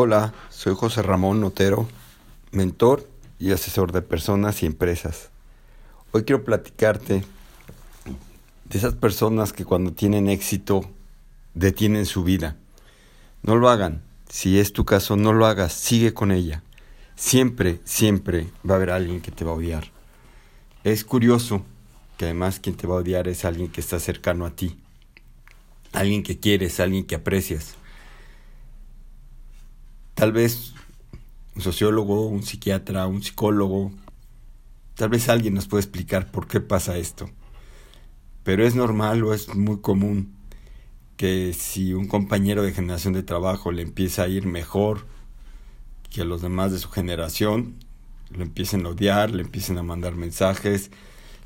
Hola, soy José Ramón Notero, mentor y asesor de personas y empresas. Hoy quiero platicarte de esas personas que cuando tienen éxito detienen su vida. No lo hagan. Si es tu caso, no lo hagas. Sigue con ella. Siempre, siempre va a haber alguien que te va a odiar. Es curioso que además quien te va a odiar es alguien que está cercano a ti. Alguien que quieres, alguien que aprecias. Tal vez un sociólogo, un psiquiatra, un psicólogo, tal vez alguien nos puede explicar por qué pasa esto. Pero es normal o es muy común que si un compañero de generación de trabajo le empieza a ir mejor que los demás de su generación, lo empiecen a odiar, le empiecen a mandar mensajes,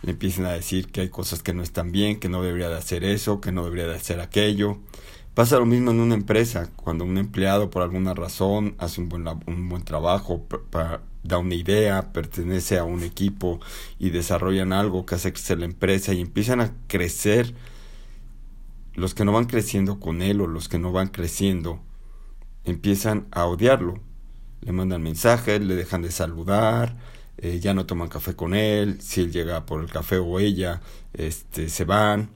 le empiecen a decir que hay cosas que no están bien, que no debería de hacer eso, que no debería de hacer aquello. Pasa lo mismo en una empresa, cuando un empleado por alguna razón hace un buen, un buen trabajo, da una idea, pertenece a un equipo y desarrollan algo que hace crecer la empresa y empiezan a crecer, los que no van creciendo con él o los que no van creciendo, empiezan a odiarlo. Le mandan mensajes, le dejan de saludar, eh, ya no toman café con él, si él llega por el café o ella, este, se van,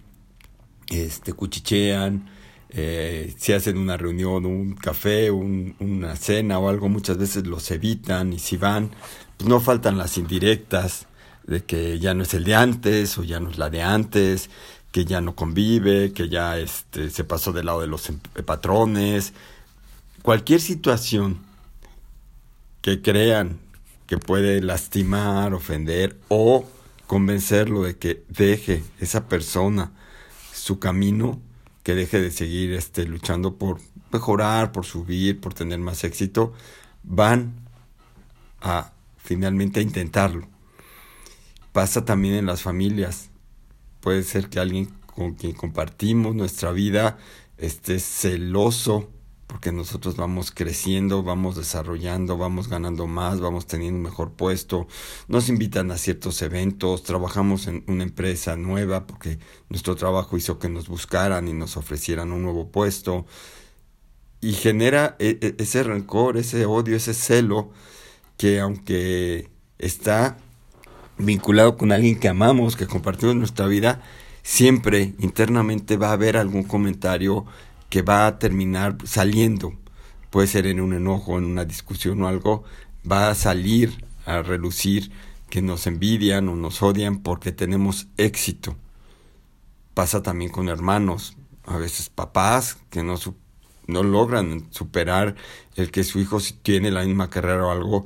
este, cuchichean, eh, si hacen una reunión, un café, una cena o algo, muchas veces los evitan y si van, pues no faltan las indirectas de que ya no es el de antes o ya no es la de antes, que ya no convive, que ya este, se pasó del lado de los em, patrones. Cualquier situación que crean que puede lastimar, ofender o convencerlo de que deje esa persona su camino, que deje de seguir este, luchando por mejorar, por subir, por tener más éxito, van a finalmente a intentarlo. Pasa también en las familias. Puede ser que alguien con quien compartimos nuestra vida esté celoso porque nosotros vamos creciendo, vamos desarrollando, vamos ganando más, vamos teniendo un mejor puesto, nos invitan a ciertos eventos, trabajamos en una empresa nueva porque nuestro trabajo hizo que nos buscaran y nos ofrecieran un nuevo puesto. Y genera e, e, ese rencor, ese odio, ese celo que aunque está vinculado con alguien que amamos, que compartimos nuestra vida, siempre internamente va a haber algún comentario que va a terminar saliendo, puede ser en un enojo, en una discusión o algo, va a salir a relucir que nos envidian o nos odian porque tenemos éxito. Pasa también con hermanos, a veces papás que no, no logran superar el que su hijo si tiene la misma carrera o algo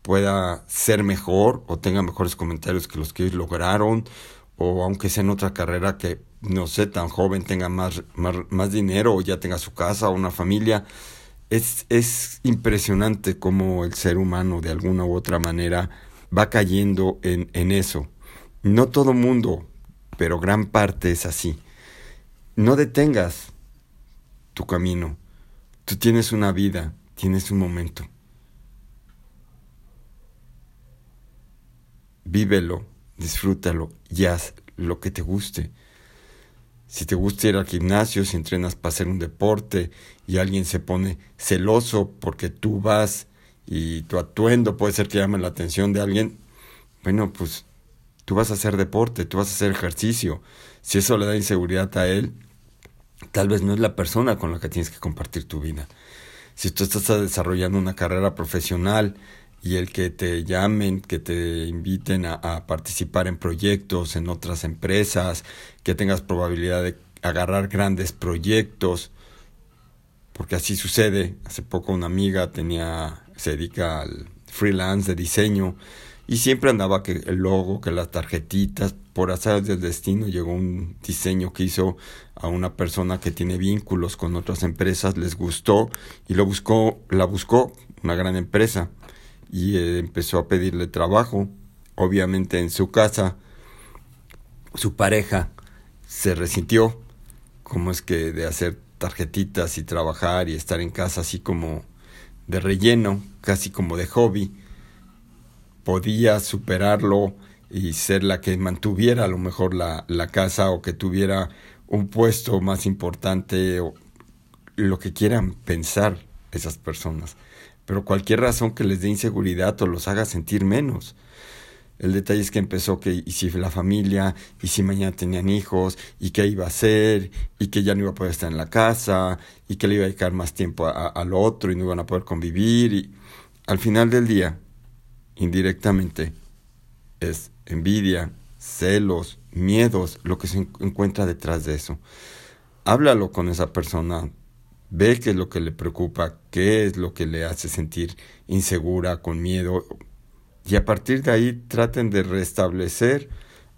pueda ser mejor o tenga mejores comentarios que los que lograron o aunque sea en otra carrera que no sé, tan joven tenga más, más, dinero o ya tenga su casa o una familia. Es, es impresionante cómo el ser humano de alguna u otra manera va cayendo en, en eso. No todo mundo, pero gran parte es así. No detengas tu camino. Tú tienes una vida, tienes un momento. Vívelo, disfrútalo y haz lo que te guste. Si te gusta ir al gimnasio, si entrenas para hacer un deporte y alguien se pone celoso porque tú vas y tu atuendo puede ser que llame la atención de alguien, bueno, pues tú vas a hacer deporte, tú vas a hacer ejercicio. Si eso le da inseguridad a él, tal vez no es la persona con la que tienes que compartir tu vida. Si tú estás desarrollando una carrera profesional y el que te llamen, que te inviten a, participar en proyectos, en otras empresas, que tengas probabilidad de agarrar grandes proyectos, porque así sucede. Hace poco una amiga tenía, se dedica al freelance de diseño y siempre andaba que el logo, que las tarjetitas, por azar del destino llegó un diseño que hizo a una persona que tiene vínculos con otras empresas, les gustó y lo buscó, la buscó una gran empresa y eh, empezó a pedirle trabajo. Obviamente en su casa su pareja se resintió, como es que de hacer tarjetitas y trabajar y estar en casa así como de relleno, casi como de hobby, podía superarlo y ser la que mantuviera a lo mejor la, la casa o que tuviera un puesto más importante o lo que quieran pensar esas personas, pero cualquier razón que les dé inseguridad o los haga sentir menos. El detalle es que empezó que y si la familia, y si mañana tenían hijos, y qué iba a hacer, y que ya no iba a poder estar en la casa, y que le iba a dedicar más tiempo al otro y no iban a poder convivir. Y al final del día, indirectamente, es envidia, celos, miedos, lo que se encuentra detrás de eso. Háblalo con esa persona, ve qué es lo que le preocupa, qué es lo que le hace sentir insegura, con miedo, y a partir de ahí traten de restablecer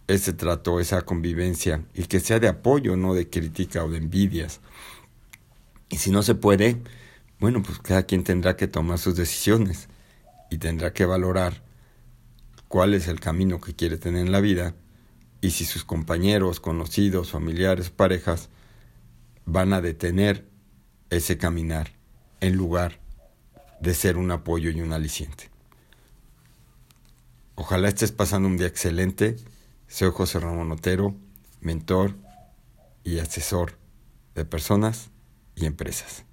ese trato, esa convivencia y que sea de apoyo, no de crítica o de envidias. Y si no se puede, bueno, pues cada quien tendrá que tomar sus decisiones y tendrá que valorar cuál es el camino que quiere tener en la vida y si sus compañeros, conocidos, familiares, parejas van a detener ese caminar en lugar de ser un apoyo y un aliciente. Ojalá estés pasando un día excelente. Soy José Ramón Otero, mentor y asesor de personas y empresas.